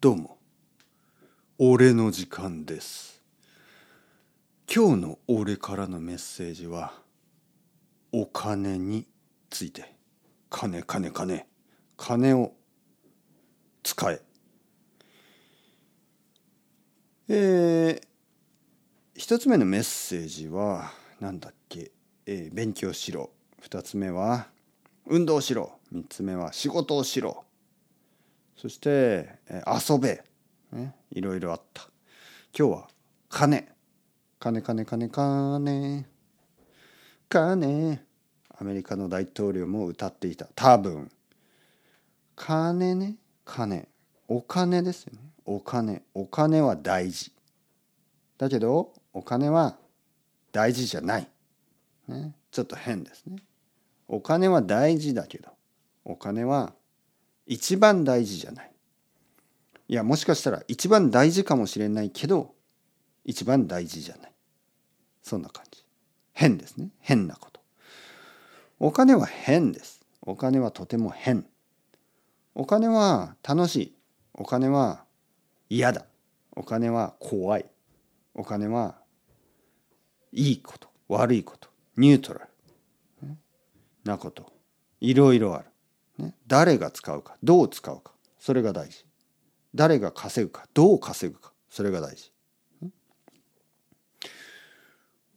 どうも。俺の時間です。今日の俺からのメッセージはお金について。金金金。金を使え。えー、一つ目のメッセージは何だっけ、えー、勉強しろ。二つ目は運動しろ。三つ目は仕事をしろ。そして、遊べ、ね、いろいろあった。今日は金。金金金金。金。アメリカの大統領も歌っていた。多分。金ね。金。お金ですよね。お金。お金は大事。だけどお金は大事じゃない、ね、ちょっと変ですね。お金は大事だけどお金は一番大事じゃない。いやもしかしたら一番大事かもしれないけど一番大事じゃない。そんな感じ。変ですね。変なこと。お金は変です。お金はとても変。お金は楽しい。お金は嫌だ。お金は怖い。お金はいいこと。悪いこと。ニュートラル。なこと。いろいろある、ね、誰が使うかどう使うかそれが大事。誰が稼ぐかどう稼ぐかそれが大事。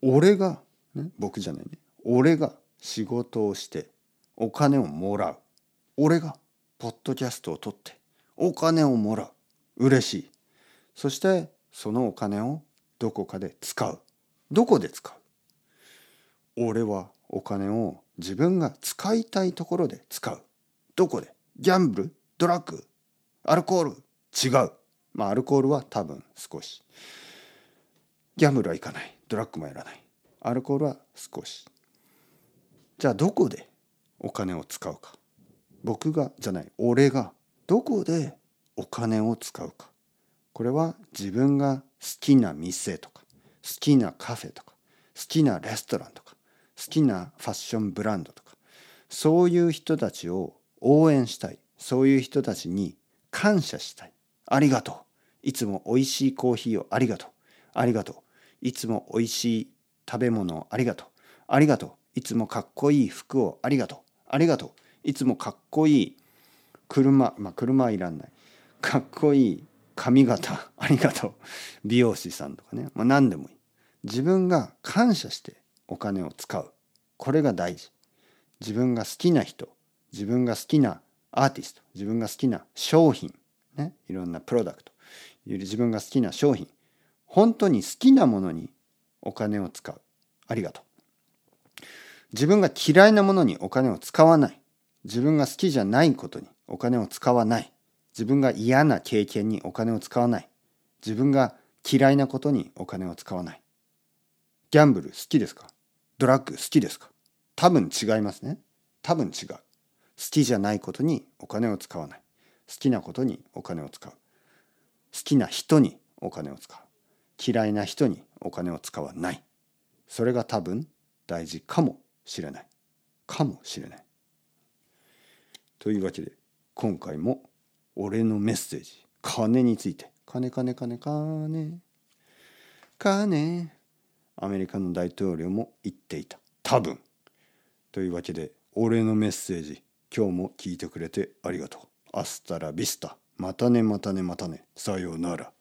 俺が、ね、僕じゃないね。俺が仕事をしてお金をもらう。俺がポッドキャストを取ってお金をもらう。嬉しい。そしてそのお金をどこかで使う。どこで使う。俺はお金を自分が使いたいところで使う。どこで？ギャンブル？ドラッグ？アルコール？違う。まあアルコールは多分少し。ギャンブルはいかない。ドラッグもやらない。アルコールは少し。じゃあどこでお金を使うか？僕がじゃない。俺がどこでお金を使うか？これは自分が好きな店とか好きなカフェとか好きなレストランとか好きなファッションブランドとかそういう人たちを応援したい。そういう人たちに感謝したい。ありがとう。いつもおいしいコーヒーをありがとう。ありがとう。いつもおいしい食べ物をありがとう。ありがとう。いつもかっこいい服をありがとう。ありがとう。いつもかっこいい車。まあ車はいらんない。かっこいい髪型。ありがとう。美容師さんとかね、まあ、何でもいい。自分が感謝してお金を使う。これが大事。自分が好きな人。自分が好きなアーティスト自分が好きな商品ねいろんなプロダクト自分が好きな商品本当に好きなものにお金を使う。ありがとう。自分が嫌いなものにお金を使わない。自分が好きじゃないことにお金を使わない。自分が嫌な経験にお金を使わない。自分が嫌いなことにお金を使わない。ギャンブル好きですか？ドラッグ好きですか？多分違いますね。多分違う。好きじゃないことにお金を使わない。好きなことにお金を使う。好きな人にお金を使う。嫌いな人にお金を使わない。それが多分大事かもしれない。かもしれない。というわけで今回も俺のメッセージ。金について。金金金金。金。アメリカの大統領も言っていた。多分。というわけで俺のメッセージ。今日も聞いてくれてありがとう。アスタラビスタ。またねまたねまたね。さようなら。